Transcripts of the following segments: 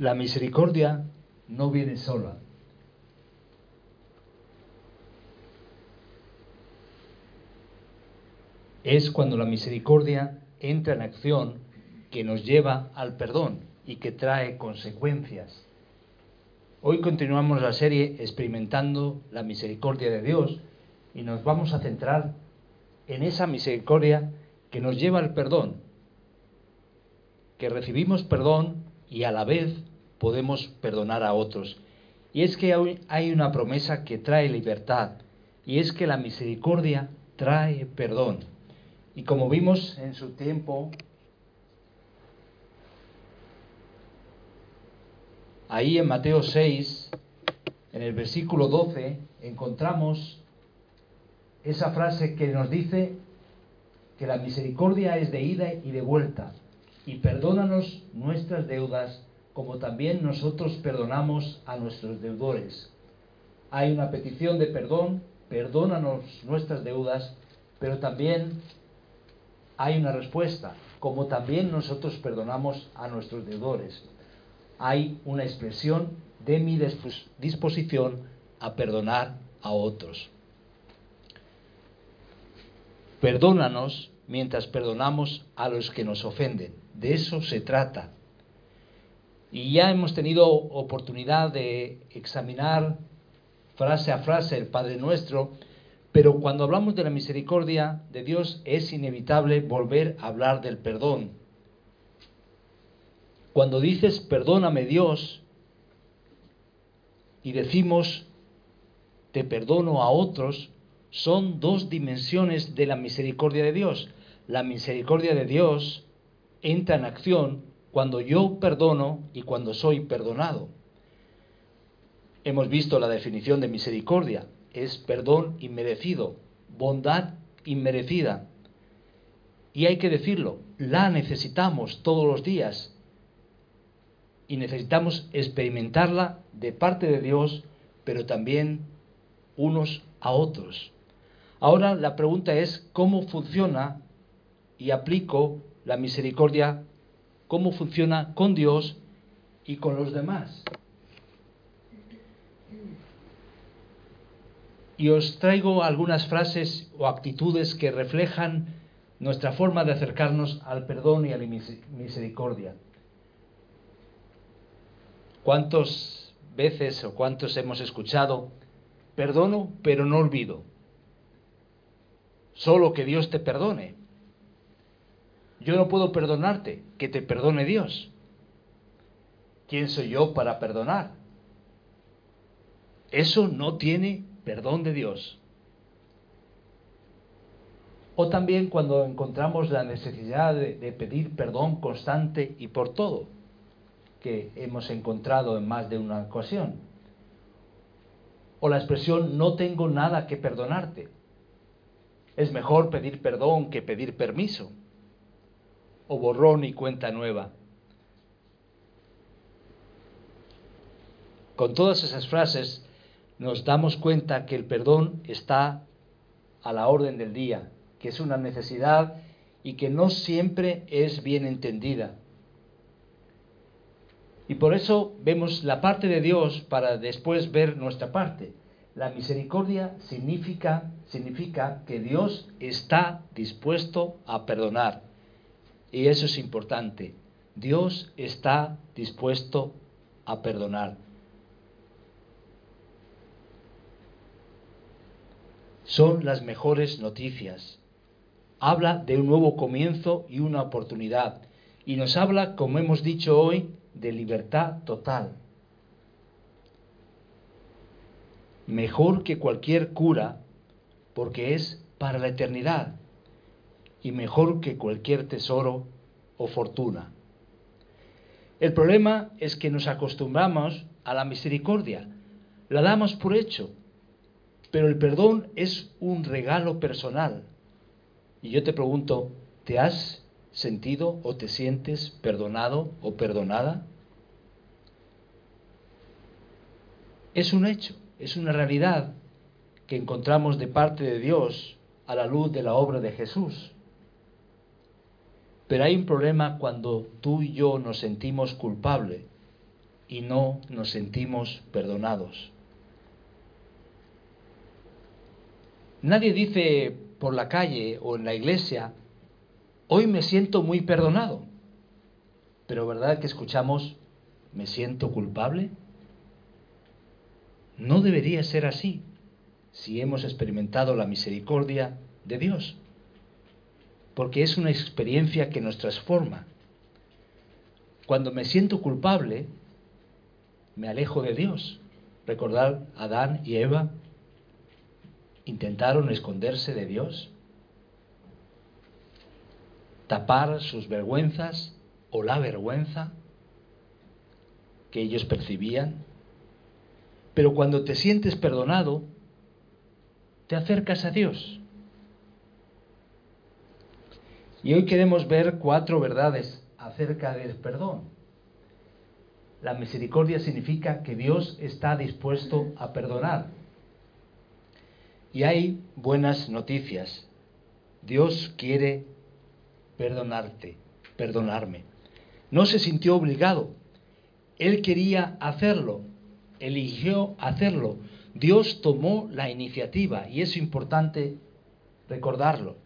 La misericordia no viene sola. Es cuando la misericordia entra en acción que nos lleva al perdón y que trae consecuencias. Hoy continuamos la serie experimentando la misericordia de Dios y nos vamos a centrar en esa misericordia que nos lleva al perdón, que recibimos perdón y a la vez podemos perdonar a otros. Y es que hay una promesa que trae libertad, y es que la misericordia trae perdón. Y como vimos en su tiempo, ahí en Mateo 6, en el versículo 12, encontramos esa frase que nos dice que la misericordia es de ida y de vuelta, y perdónanos nuestras deudas como también nosotros perdonamos a nuestros deudores. Hay una petición de perdón, perdónanos nuestras deudas, pero también hay una respuesta, como también nosotros perdonamos a nuestros deudores. Hay una expresión de mi disposición a perdonar a otros. Perdónanos mientras perdonamos a los que nos ofenden. De eso se trata. Y ya hemos tenido oportunidad de examinar frase a frase el Padre Nuestro, pero cuando hablamos de la misericordia de Dios es inevitable volver a hablar del perdón. Cuando dices perdóname Dios y decimos te perdono a otros, son dos dimensiones de la misericordia de Dios. La misericordia de Dios entra en acción cuando yo perdono y cuando soy perdonado. Hemos visto la definición de misericordia. Es perdón inmerecido, bondad inmerecida. Y hay que decirlo, la necesitamos todos los días. Y necesitamos experimentarla de parte de Dios, pero también unos a otros. Ahora la pregunta es cómo funciona y aplico la misericordia cómo funciona con Dios y con los demás. Y os traigo algunas frases o actitudes que reflejan nuestra forma de acercarnos al perdón y a la misericordia. ¿Cuántas veces o cuántos hemos escuchado, perdono pero no olvido? Solo que Dios te perdone. Yo no puedo perdonarte, que te perdone Dios. ¿Quién soy yo para perdonar? Eso no tiene perdón de Dios. O también cuando encontramos la necesidad de, pedir perdón constante y por todo, que hemos encontrado en más de una ocasión. O la expresión no tengo nada que perdonarte. Es mejor pedir perdón que pedir permiso o borrón y cuenta nueva. Con todas esas frases nos damos cuenta que el perdón está a la orden del día, que es una necesidad y que no siempre es bien entendida. Y por eso vemos la parte de Dios para después ver nuestra parte. La misericordia significa, significa que Dios está dispuesto a perdonar. Y eso es importante. Dios está dispuesto a perdonar. Son las mejores noticias. Habla de un nuevo comienzo y una oportunidad. Y nos habla, como hemos dicho hoy, de libertad total. mejor que cualquier cura porque es para la eternidad y mejor que cualquier tesoro o fortuna. El problema es que nos acostumbramos a la misericordia, la damos por hecho, pero el perdón es un regalo personal. Y yo te pregunto, ¿te has sentido o te sientes perdonado o perdonada? Es un hecho, es una realidad que encontramos de parte de Dios a la luz de la obra de Jesús. Pero hay un problema cuando tú y yo nos sentimos culpables y no nos sentimos perdonados. Nadie dice por la calle o en la iglesia, hoy me siento muy perdonado. Pero ¿verdad que escuchamos, me siento culpable? No debería ser así si hemos experimentado la misericordia de Dios porque es una experiencia que nos transforma. Cuando me siento culpable, me alejo de Dios. Recordar, Adán y Eva intentaron esconderse de Dios, tapar sus vergüenzas o la vergüenza que ellos percibían. Pero cuando te sientes perdonado, te acercas a Dios y hoy queremos ver cuatro verdades acerca del perdón. La misericordia significa que Dios está dispuesto a perdonar. Y hay buenas noticias. Dios quiere perdonarte, perdonarme. No se sintió obligado. Él quería hacerlo, eligió hacerlo. Dios tomó la iniciativa y es importante recordarlo.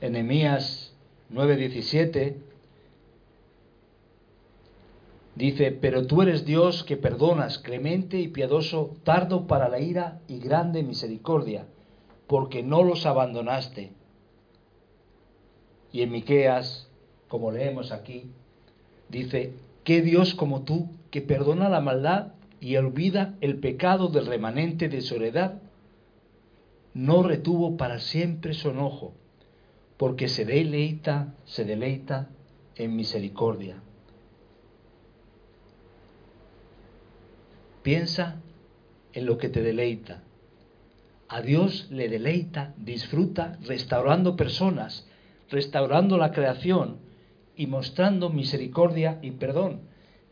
Enemías 9:17 dice, pero tú eres Dios que perdonas, clemente y piadoso, tardo para la ira y grande misericordia, porque no los abandonaste. Y en Miqueas, como leemos aquí, dice, ¿qué Dios como tú que perdona la maldad y olvida el pecado del remanente de su heredad? No retuvo para siempre su enojo porque se deleita, se deleita en misericordia. Piensa en lo que te deleita. A Dios le deleita, disfruta restaurando personas, restaurando la creación y mostrando misericordia y perdón.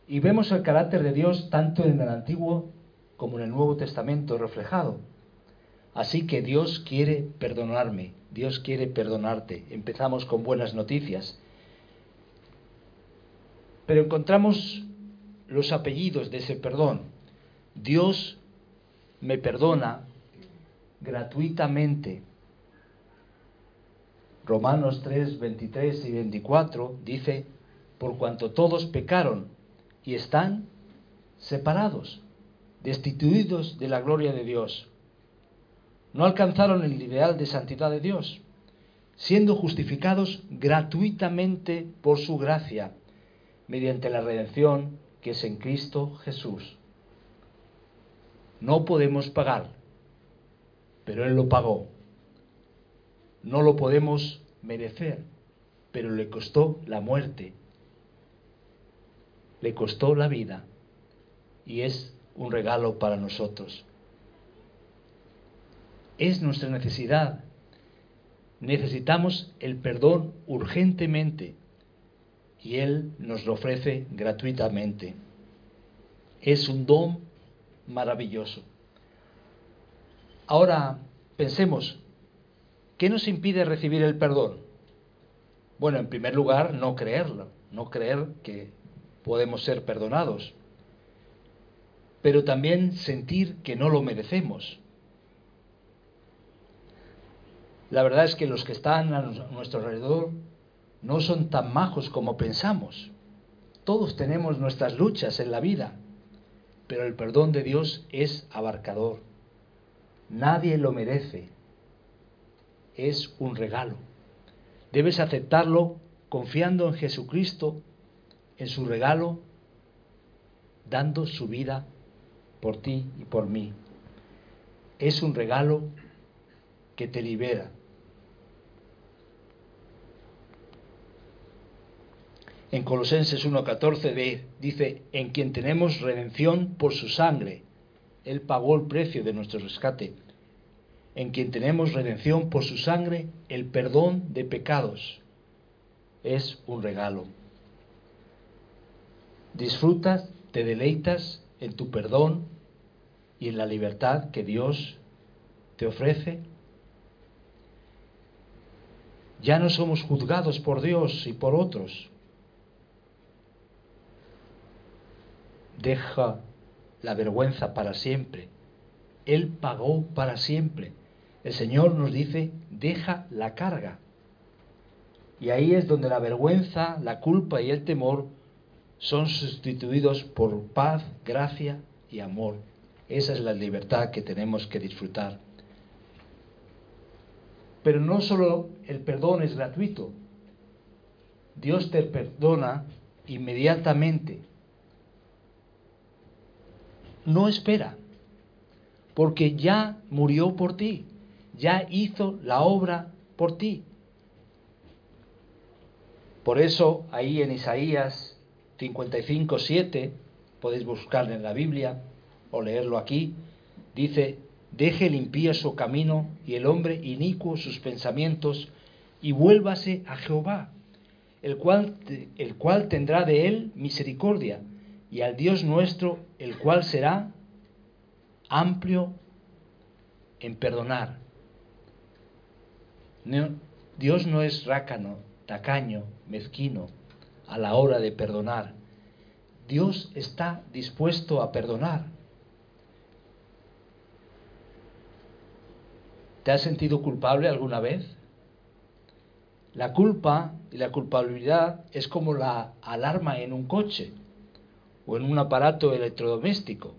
Y vemos el carácter de Dios tanto en el Antiguo como en el Nuevo Testamento reflejado. Así que Dios quiere perdonarme, Dios quiere perdonarte. Empezamos con buenas noticias. Pero encontramos los apellidos de ese perdón. Dios me perdona gratuitamente. Romanos 3, 23 y 24 dice, por cuanto todos pecaron y están separados, destituidos de la gloria de Dios no alcanzaron el ideal de santidad de Dios, siendo justificados gratuitamente por su gracia, mediante la redención que es en Cristo Jesús. No podemos pagar, pero Él lo pagó. No lo podemos merecer, pero le costó la muerte, le costó la vida y es un regalo para nosotros es nuestra necesidad. Necesitamos el perdón urgentemente y Él nos lo ofrece gratuitamente. Es un don maravilloso. Ahora pensemos, ¿qué nos impide recibir el perdón? Bueno, en primer lugar, no creerlo, no creer que podemos ser perdonados, pero también sentir que no lo merecemos la verdad es que los que están a nuestro alrededor no son tan majos como pensamos. Todos tenemos nuestras luchas en la vida, pero el perdón de Dios es abarcador. Nadie lo merece. Es un regalo. Debes aceptarlo confiando en Jesucristo, en su regalo, dando su vida por ti y por mí. Es un regalo que te libera. En Colosenses 1.14 dice, en quien tenemos redención por su sangre. Él pagó el precio de nuestro rescate. En quien tenemos redención por su sangre, el perdón de pecados. Es un regalo. Disfrutas, te deleitas en tu perdón y en la libertad que Dios te ofrece. Ya no somos juzgados por Dios y por otros. Deja la vergüenza para siempre. Él pagó para siempre. El Señor nos dice, deja la carga. Y ahí es donde la vergüenza, la culpa y el temor son sustituidos por paz, gracia y amor. Esa es la libertad que tenemos que disfrutar. Pero no solo el perdón es gratuito. Dios te perdona inmediatamente. No espera, porque ya murió por ti, ya hizo la obra por ti. Por eso ahí en Isaías 55, 7, podéis buscarlo en la Biblia o leerlo aquí, dice, deje el su camino y el hombre inicuo sus pensamientos y vuélvase a Jehová, el cual, el cual tendrá de él misericordia, y al Dios nuestro, el cual será amplio en perdonar. Dios no es rácano, tacaño, mezquino a la hora de perdonar. Dios está dispuesto a perdonar. ¿Te has sentido culpable alguna vez? La culpa y la culpabilidad es como la alarma en un coche o en un aparato electrodoméstico.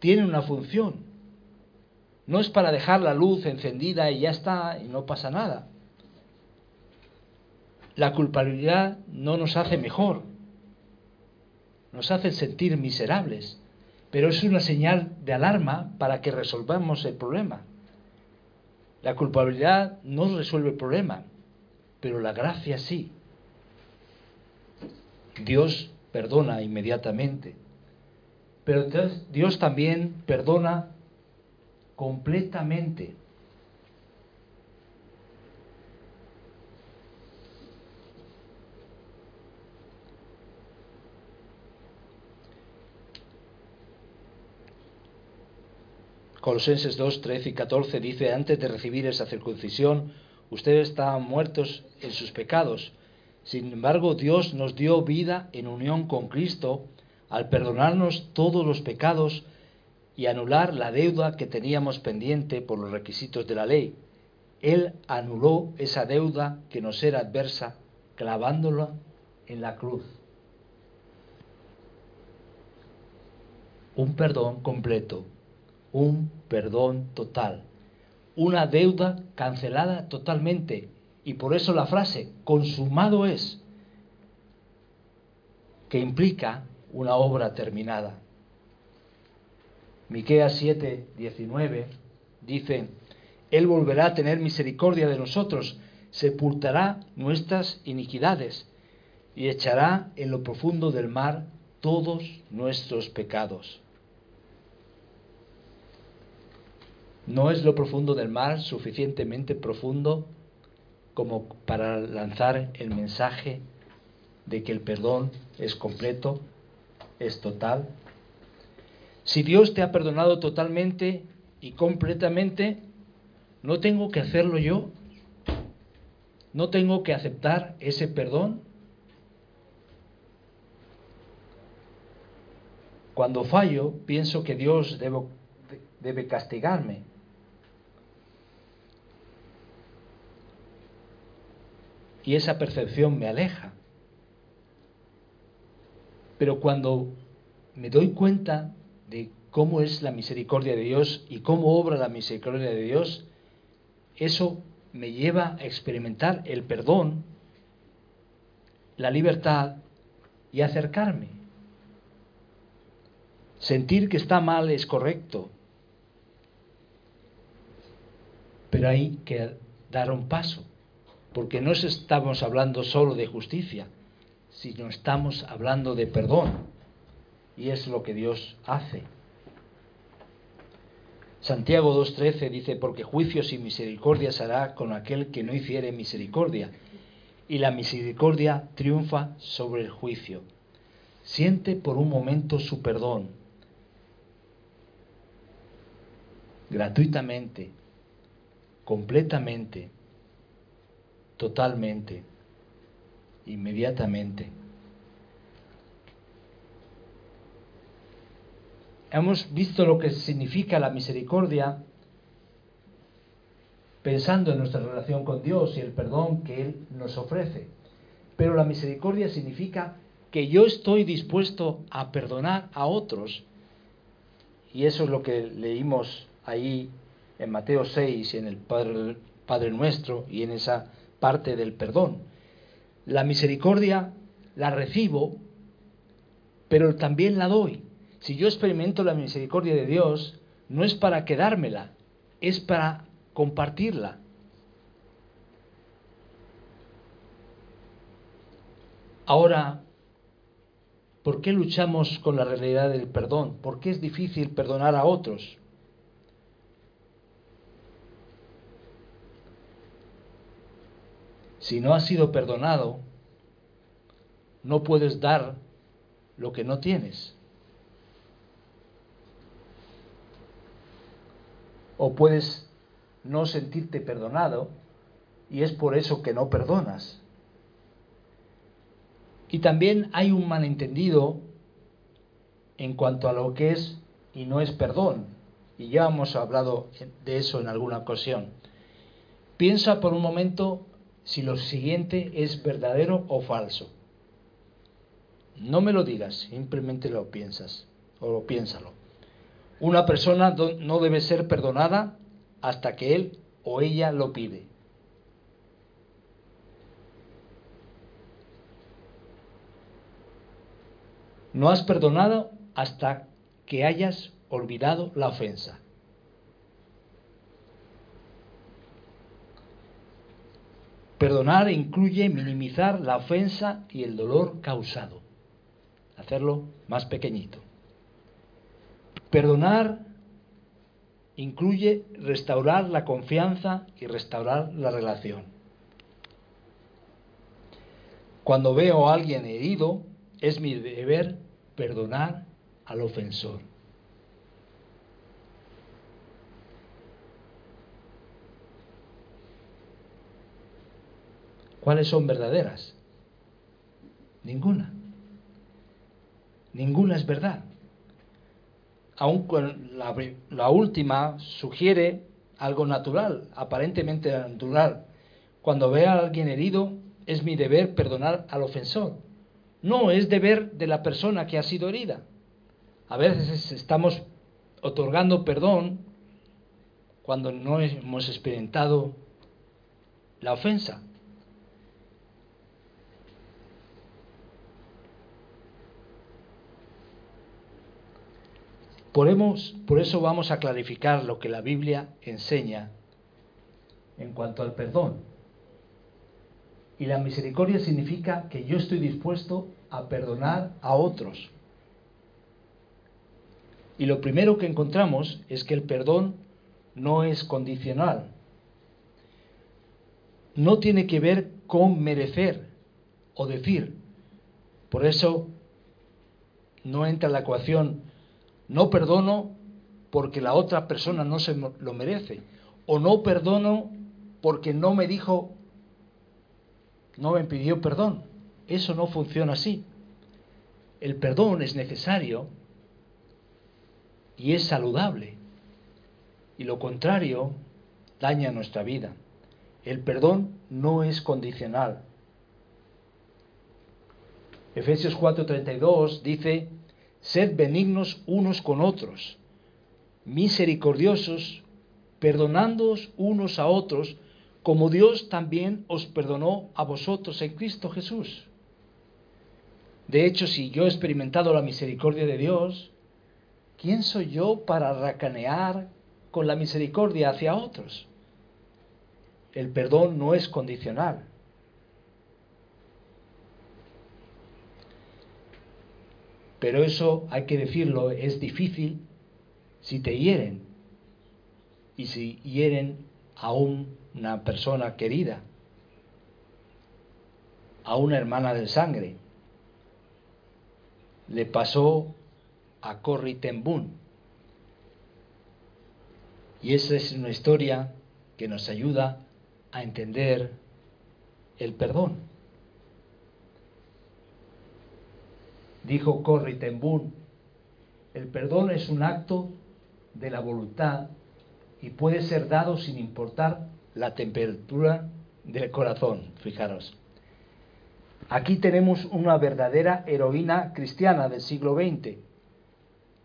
Tiene una función. No es para dejar la luz encendida y ya está y no pasa nada. La culpabilidad no nos hace mejor, nos hace sentir miserables, pero es una señal de alarma para que resolvamos el problema. La culpabilidad no resuelve el problema, pero la gracia sí. Dios perdona inmediatamente, pero Dios también perdona completamente. Colosenses 2, 13 y 14 dice, antes de recibir esa circuncisión, ustedes estaban muertos en sus pecados. Sin embargo, Dios nos dio vida en unión con Cristo al perdonarnos todos los pecados y anular la deuda que teníamos pendiente por los requisitos de la ley. Él anuló esa deuda que nos era adversa clavándola en la cruz. Un perdón completo un perdón total, una deuda cancelada totalmente. Y por eso la frase consumado es, que implica una obra terminada. Miqueas 7, 19 dice, Él volverá a tener misericordia de nosotros, sepultará nuestras iniquidades y echará en lo profundo del mar todos nuestros pecados. ¿No es lo profundo del mar suficientemente profundo como para lanzar el mensaje de que el perdón es completo, es total? Si Dios te ha perdonado totalmente y completamente, ¿no tengo que hacerlo yo? ¿No tengo que aceptar ese perdón? Cuando fallo, pienso que Dios debe castigarme. Y esa percepción me aleja. Pero cuando me doy cuenta de cómo es la misericordia de Dios y cómo obra la misericordia de Dios, eso me lleva a experimentar el perdón la libertad y acercarme. Sentir que está mal es correcto, pero hay que dar un paso, porque no estamos hablando solo de justicia, sino estamos hablando de perdón, y es lo que Dios hace. Santiago 2.13 dice, porque juicios y misericordias hará con aquel que no hiciere misericordia, y la misericordia triunfa sobre el juicio. Siente por un momento su perdón, gratuitamente, completamente, totalmente, inmediatamente. hemos visto lo que significa la misericordia pensando en nuestra relación con Dios y el perdón que Él nos ofrece. Pero la misericordia significa que yo estoy dispuesto a perdonar a otros. Y eso es lo que leímos ahí en Mateo 6, en el Padre, Padre Nuestro y en esa parte del perdón. La misericordia la recibo, pero también la doy. Si yo experimento la misericordia de Dios, no es para quedármela, es para compartirla. Ahora, ¿por qué luchamos con la realidad del perdón? ¿Por qué es difícil perdonar a otros? Si no has sido perdonado, no puedes dar lo que no tienes. o puedes no sentirte perdonado y es por eso que no perdonas. Y también hay un malentendido en cuanto a lo que es y no es perdón. Y ya hemos hablado de eso en alguna ocasión. Piensa por un momento si lo siguiente es verdadero o falso. No me lo digas, simplemente lo piensas o lo piénsalo. Una persona no debe ser perdonada hasta que él o ella lo pide. No has perdonado hasta que hayas olvidado la ofensa. Perdonar incluye minimizar la ofensa y el dolor causado. Hacerlo más pequeñito. Perdonar incluye restaurar la confianza y restaurar la relación. Cuando veo a alguien herido, es mi deber perdonar al ofensor. ¿Cuáles son verdaderas? Ninguna. Ninguna es verdad aun la, la última sugiere algo natural, aparentemente natural. Cuando vea a alguien herido, es mi deber perdonar al ofensor. No, es deber de la persona que ha sido herida. A veces estamos otorgando perdón cuando no hemos experimentado la ofensa. Por, eso vamos a clarificar lo que la Biblia enseña en cuanto al perdón. Y la misericordia significa que yo estoy dispuesto a perdonar a otros. Y lo primero que encontramos es que el perdón no es condicional. No tiene que ver con merecer o decir. Por eso no entra la ecuación no perdono porque la otra persona no se lo merece. O no perdono porque no me dijo, no me pidió perdón. Eso no funciona así. El perdón es necesario y es saludable. Y lo contrario daña nuestra vida. El perdón no es condicional. Efesios 4:32 dice, Sed benignos unos con otros, misericordiosos, perdonándoos unos a otros, como Dios también os perdonó a vosotros en Cristo Jesús. De hecho, si yo he experimentado la misericordia de Dios, ¿quién soy yo para racanear con la misericordia hacia otros? El perdón no es condicional. Pero eso, hay que decirlo, es difícil si te hieren y si hieren a una persona querida, a una hermana del sangre. Le pasó a Corrie ten Y esa es una historia que nos ayuda a entender el perdón. Dijo Corrie ten el perdón es un acto de la voluntad y puede ser dado sin importar la temperatura del corazón, fijaros. Aquí tenemos una verdadera heroína cristiana del siglo XX.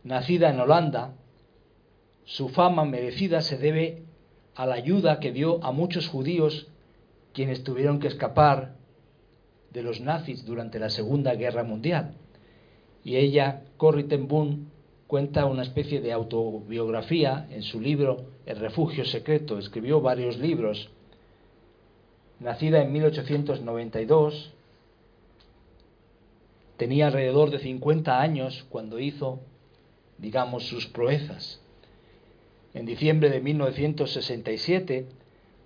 Nacida en Holanda, su fama merecida se debe a la ayuda que dio a muchos judíos quienes tuvieron que escapar de los nazis durante la Segunda Guerra Mundial. Y ella, Corrie ten cuenta una especie de autobiografía en su libro El refugio secreto. Escribió varios libros. Nacida en 1892, tenía alrededor de 50 años cuando hizo, digamos, sus proezas. En diciembre de 1967,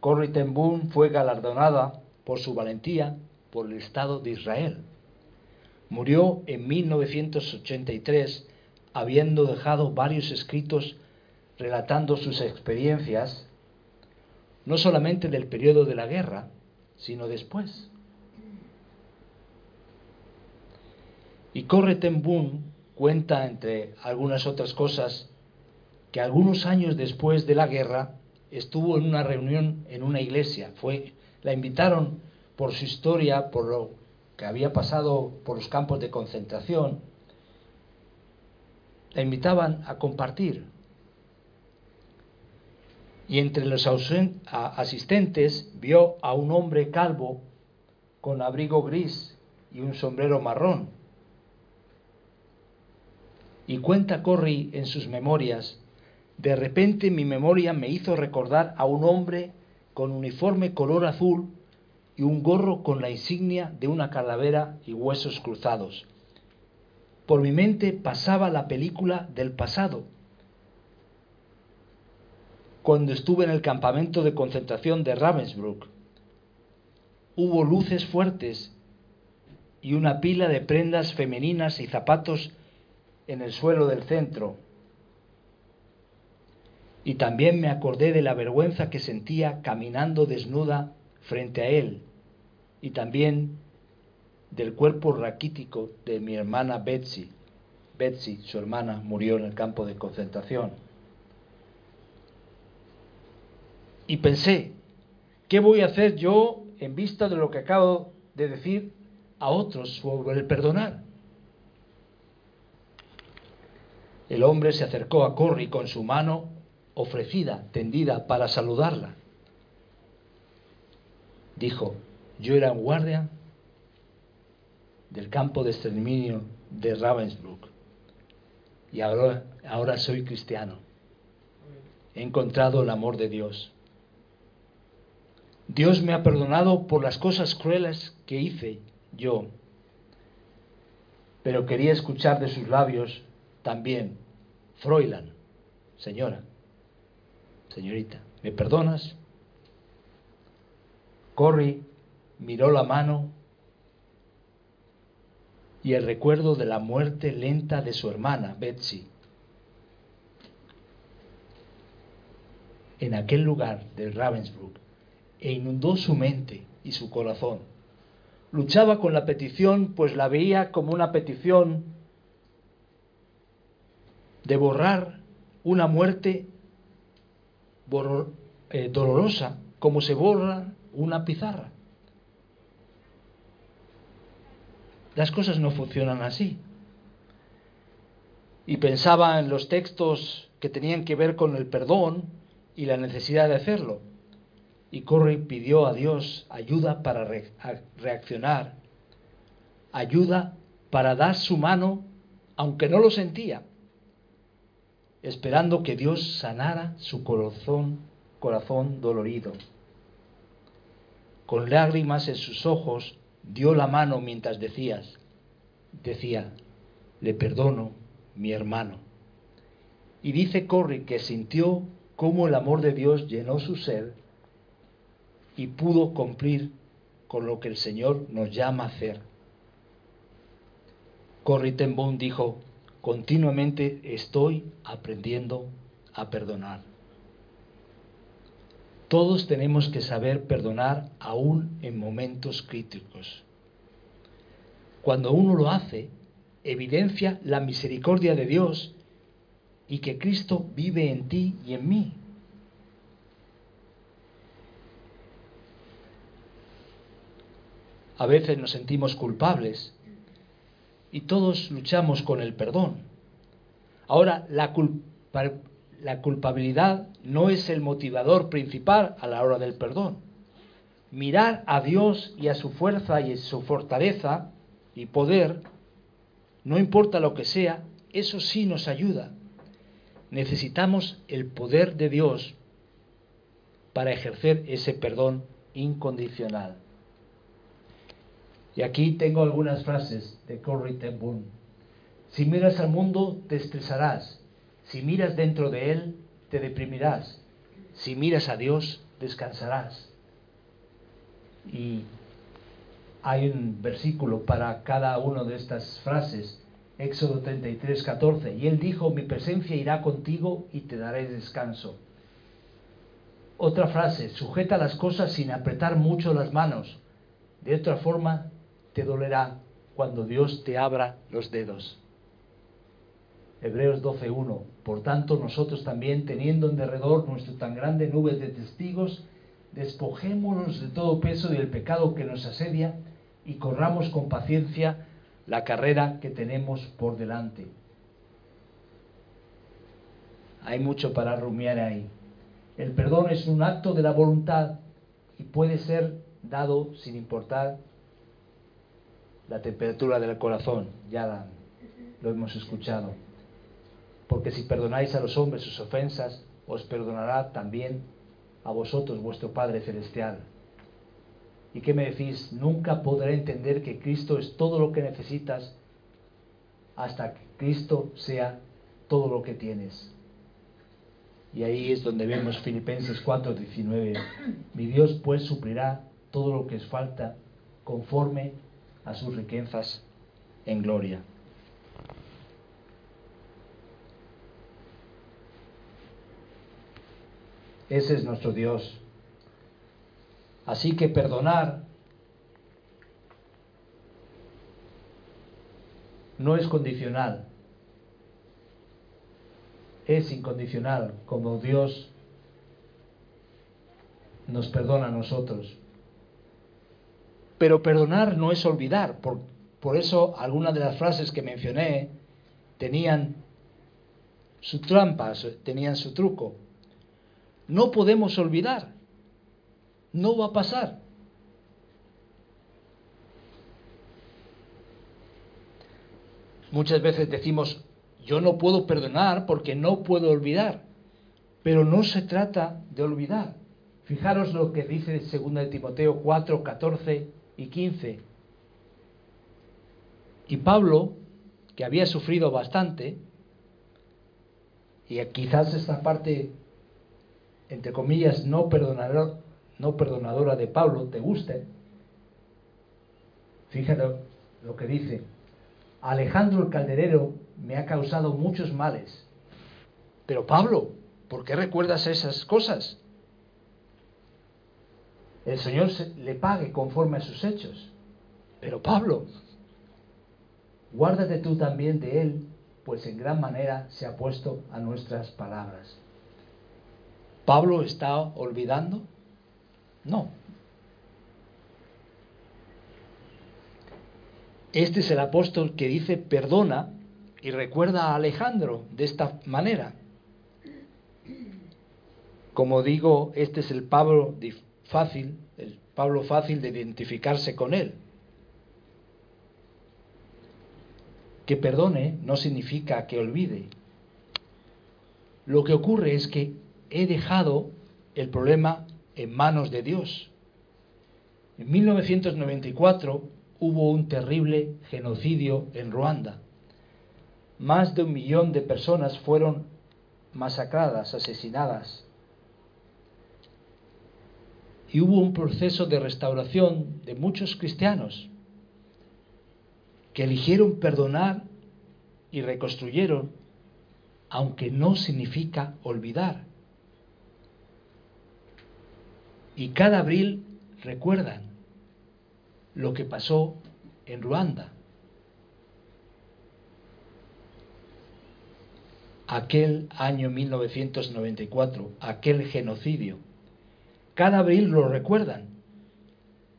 Corrie ten fue galardonada por su valentía por el Estado de Israel. Murió en 1983 habiendo dejado varios escritos relatando sus experiencias, no solamente del periodo de la guerra, sino después. Y Corre ten cuenta, entre algunas otras cosas, que algunos años después de la guerra estuvo en una reunión en una iglesia. Fue, la invitaron por su historia, por lo que había pasado por los campos de concentración, la invitaban a compartir. Y entre los asistentes vio a un hombre calvo con abrigo gris y un sombrero marrón. Y cuenta Corri en sus memorias, de repente mi memoria me hizo recordar a un hombre con uniforme color azul y un gorro con la insignia de una calavera y huesos cruzados por mi mente pasaba la película del pasado. Cuando estuve en el campamento de concentración de Ravensbrück, hubo luces fuertes y una pila de prendas femeninas y zapatos en el suelo del centro. Y también me acordé de la vergüenza que sentía caminando desnuda frente a él y también del cuerpo raquítico de mi hermana Betsy. Betsy, su hermana, murió en el campo de concentración. Y pensé, ¿qué voy a hacer yo en vista de lo que acabo de decir a otros sobre el perdonar? El hombre se acercó a Corrie con su mano ofrecida, tendida para saludarla. Dijo, yo era guardia del campo de exterminio de Ravensbrück. Y ahora, ahora soy cristiano. He encontrado el amor de Dios. Dios me ha perdonado por las cosas crueles que hice yo. Pero quería escuchar de sus labios también, Fräulein, señora, señorita, ¿me perdonas? Corrie miró la mano y el recuerdo de la muerte lenta de su hermana, Betsy. En aquel lugar de Ravensbrück, e inundó su mente y su corazón. Luchaba con la petición, pues la veía como una petición de borrar una muerte eh, dolorosa, como se borra una pizarra. Las cosas no funcionan así. Y pensaba en los textos que tenían que ver con el perdón y la necesidad de hacerlo. Y Corrie pidió a Dios ayuda para reaccionar, ayuda para dar su mano, aunque no lo sentía, esperando que Dios sanara su corazón, corazón dolorido. Con lágrimas en sus ojos, dio la mano mientras decías, decía, le perdono, mi hermano. Y dice Corri que sintió cómo el amor de Dios llenó su ser y pudo cumplir con lo que el Señor nos llama a hacer. Corrie ten dijo, continuamente estoy aprendiendo a perdonar. Todos tenemos que saber perdonar aún en momentos críticos. Cuando uno lo hace, evidencia la misericordia de Dios y que Cristo vive en ti y en mí. A veces nos sentimos culpables y todos luchamos con el perdón. Ahora, la, la culpabilidad no es el motivador principal a la hora del perdón. Mirar a Dios y a su fuerza y su fortaleza y poder, no importa lo que sea, eso sí nos ayuda. Necesitamos el poder de Dios para ejercer ese perdón incondicional. Y aquí tengo algunas frases de Corrie ten Boom. Si miras al mundo, te estresarás. Si miras dentro de él, te deprimirás. Si miras a Dios, descansarás. Y hay un versículo para cada una de estas frases. Éxodo 33, 14. Y él dijo, mi presencia irá contigo y te daré descanso. Otra frase, sujeta las cosas sin apretar mucho las manos. De otra forma, te dolerá cuando Dios te abra los dedos. Hebreos 12.1. Por tanto, nosotros también, teniendo en derredor nuestra tan grande nube de testigos, despojémonos de todo peso del pecado que nos asedia y corramos con paciencia la carrera que tenemos por delante. Hay mucho para rumiar ahí. El perdón es un acto de la voluntad y puede ser dado sin importar la temperatura del corazón, ya lo hemos escuchado. Porque si perdonáis a los hombres sus ofensas, os perdonará también a vosotros vuestro Padre Celestial. ¿Y qué me decís? Nunca podré entender que Cristo es todo lo que necesitas hasta que Cristo sea todo lo que tienes. Y ahí es donde vemos Filipenses 4:19. Mi Dios pues suplirá todo lo que os falta conforme a sus riquezas en gloria. Ese es nuestro Dios. Así que perdonar no es condicional, es incondicional, como Dios nos perdona a nosotros. Pero perdonar no es olvidar. Por, por eso algunas de las frases que mencioné tenían su trampa, tenían su truco. No podemos olvidar. No va a pasar. Muchas veces decimos, yo no puedo perdonar porque no puedo olvidar. Pero no se trata de olvidar. Fijaros lo que dice 2 de Timoteo 4, 14 y 15. Y Pablo, que había sufrido bastante, y quizás esta parte, entre comillas, no, perdonador, no perdonadora de Pablo, te guste, fíjate lo que dice. Alejandro el calderero me ha causado muchos males. Pero Pablo, ¿por qué recuerdas esas cosas? el Señor le pague conforme a sus hechos. Pero Pablo, guárdate tú también de él, pues en gran manera se ha puesto a nuestras palabras. ¿Pablo está olvidando? No. Este es el apóstol que dice perdona y recuerda a Alejandro de esta manera. Como digo, este es el Pablo fácil, el Pablo fácil de identificarse con él. Que perdone no significa que olvide. Lo que ocurre es que he dejado el problema en manos de Dios. En 1994 hubo un terrible genocidio en Ruanda. Más de un millón de personas fueron masacradas, asesinadas. Y hubo un proceso de restauración de muchos cristianos que eligieron perdonar y reconstruyeron, aunque no significa olvidar. Y cada abril recuerdan lo que pasó en Ruanda. Aquel año 1994, aquel genocidio. Cada abril lo recuerdan.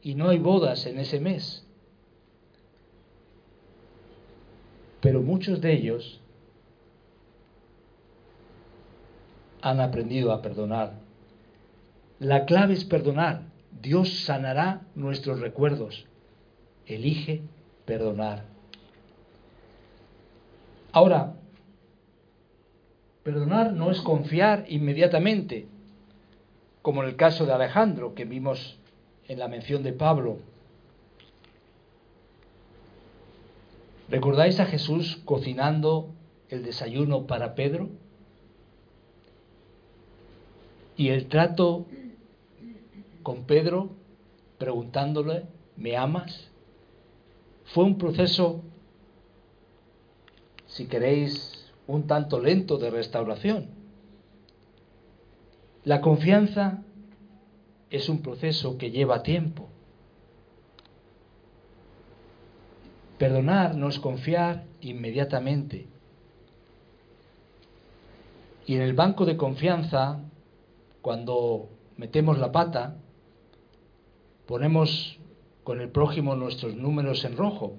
Y no hay bodas en ese mes. Pero muchos de ellos han aprendido a perdonar. La clave es perdonar. Dios sanará nuestros recuerdos. Elige perdonar. Ahora, perdonar no es confiar inmediatamente, como en el caso de Alejandro que vimos en la mención de Pablo. ¿Recordáis a Jesús cocinando el desayuno para Pedro? Y el trato con Pedro preguntándole, ¿me amas? Fue un proceso, si queréis, un tanto lento de restauración. La confianza es un proceso que lleva tiempo. Perdonar no es confiar inmediatamente. Y en el banco de confianza, cuando metemos la pata, ponemos con el prójimo nuestros números en rojo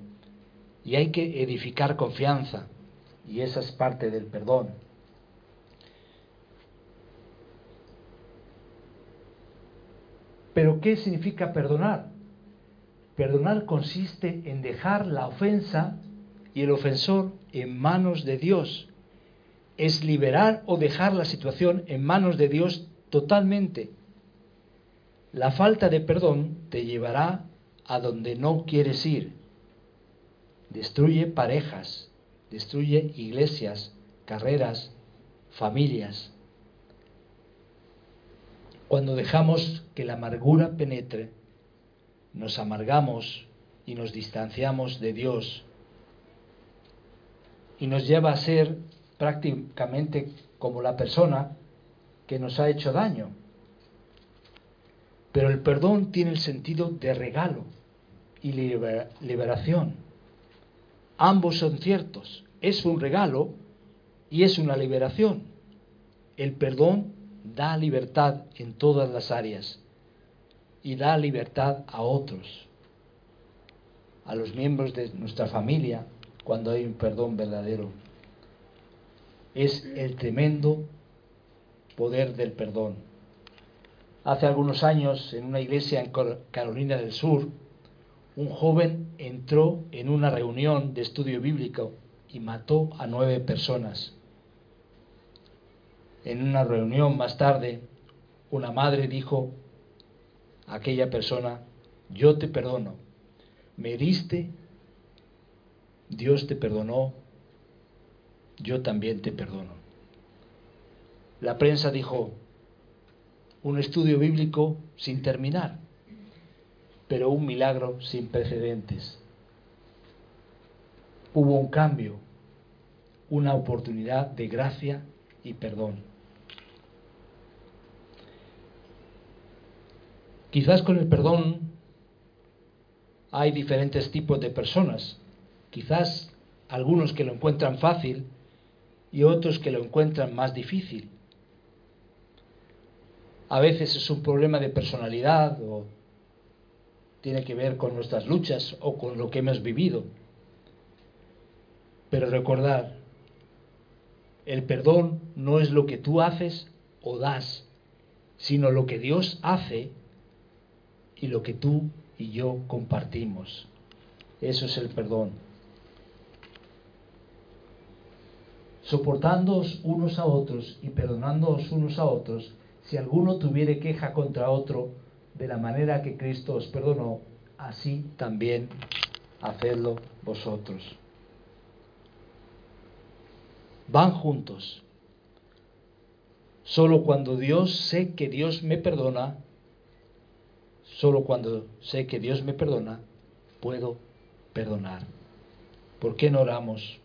y hay que edificar confianza y esa es parte del perdón. Pero ¿qué significa perdonar? Perdonar consiste en dejar la ofensa y el ofensor en manos de Dios. Es liberar o dejar la situación en manos de Dios totalmente. La falta de perdón te llevará a donde no quieres ir. Destruye parejas, destruye iglesias, carreras, familias. Cuando dejamos que la amargura penetre, nos amargamos y nos distanciamos de Dios y nos lleva a ser prácticamente como la persona que nos ha hecho daño. Pero el perdón tiene el sentido de regalo y liberación. Ambos son ciertos. Es un regalo y es una liberación. El perdón da libertad en todas las áreas y da libertad a otros, a los miembros de nuestra familia, cuando hay un perdón verdadero. Es el tremendo poder del perdón. Hace algunos años, en una iglesia en Carolina del Sur, un joven entró en una reunión de estudio bíblico y mató a nueve personas. En una reunión más tarde, una madre dijo a aquella persona, yo te perdono, me heriste, Dios te perdonó, yo también te perdono. La prensa dijo, un estudio bíblico sin terminar, pero un milagro sin precedentes. Hubo un cambio, una oportunidad de gracia y perdón. Quizás con el perdón hay diferentes tipos de personas. Quizás algunos que lo encuentran fácil y otros que lo encuentran más difícil. A veces es un problema de personalidad o tiene que ver con nuestras luchas o con lo que hemos vivido. Pero recordar, el perdón no es lo que tú haces o das, sino lo que Dios hace y lo que tú y yo compartimos. Eso es el perdón. soportándoos unos a otros y perdonándoos unos a otros, si alguno tuviere queja contra otro, de la manera que Cristo os perdonó, así también hacedlo vosotros. Van juntos. Solo cuando Dios sé que Dios me perdona, solo cuando sé que Dios me perdona, puedo perdonar. ¿Por qué no oramos?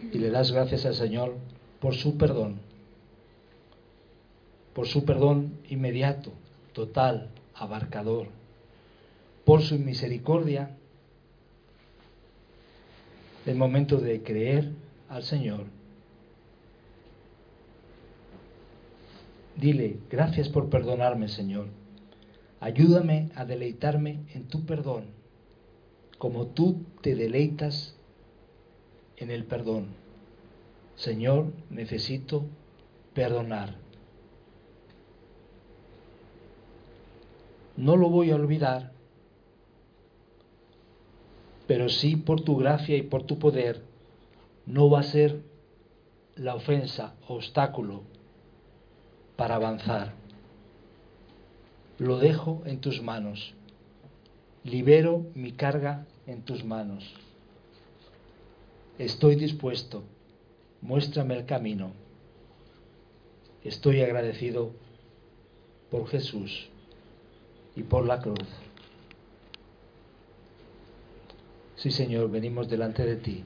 Y le das gracias al Señor por su perdón, por su perdón inmediato, total, abarcador, por su misericordia, el momento de creer al Señor. Dile, gracias por perdonarme, Señor. Ayúdame a deleitarme en tu perdón, como tú te deleitas en el perdón. Señor, necesito perdonar. No lo voy a olvidar, pero sí por tu gracia y por tu poder no va a ser la ofensa obstáculo para avanzar. Lo dejo en tus manos. Libero mi carga en tus manos. Estoy dispuesto. Muéstrame el camino. Estoy agradecido por Jesús y por la cruz. Sí, Señor, venimos delante de ti,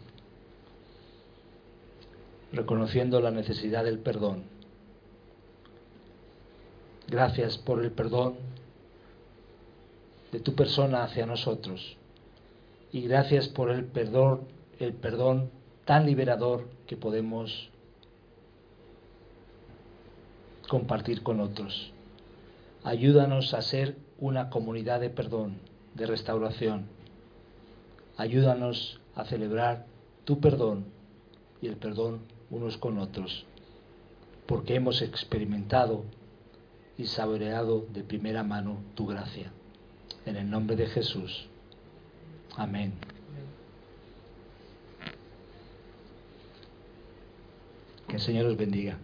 reconociendo la necesidad del perdón. Gracias por el perdón de tu persona hacia nosotros. Y gracias por el perdón, el perdón tan liberador que podemos compartir con otros. Ayúdanos a ser una comunidad de perdón, de restauración. Ayúdanos a celebrar tu perdón y el perdón unos con otros, porque hemos experimentado y saboreado de primera mano tu gracia. En el nombre de Jesús. Amén. Que el Señor os bendiga.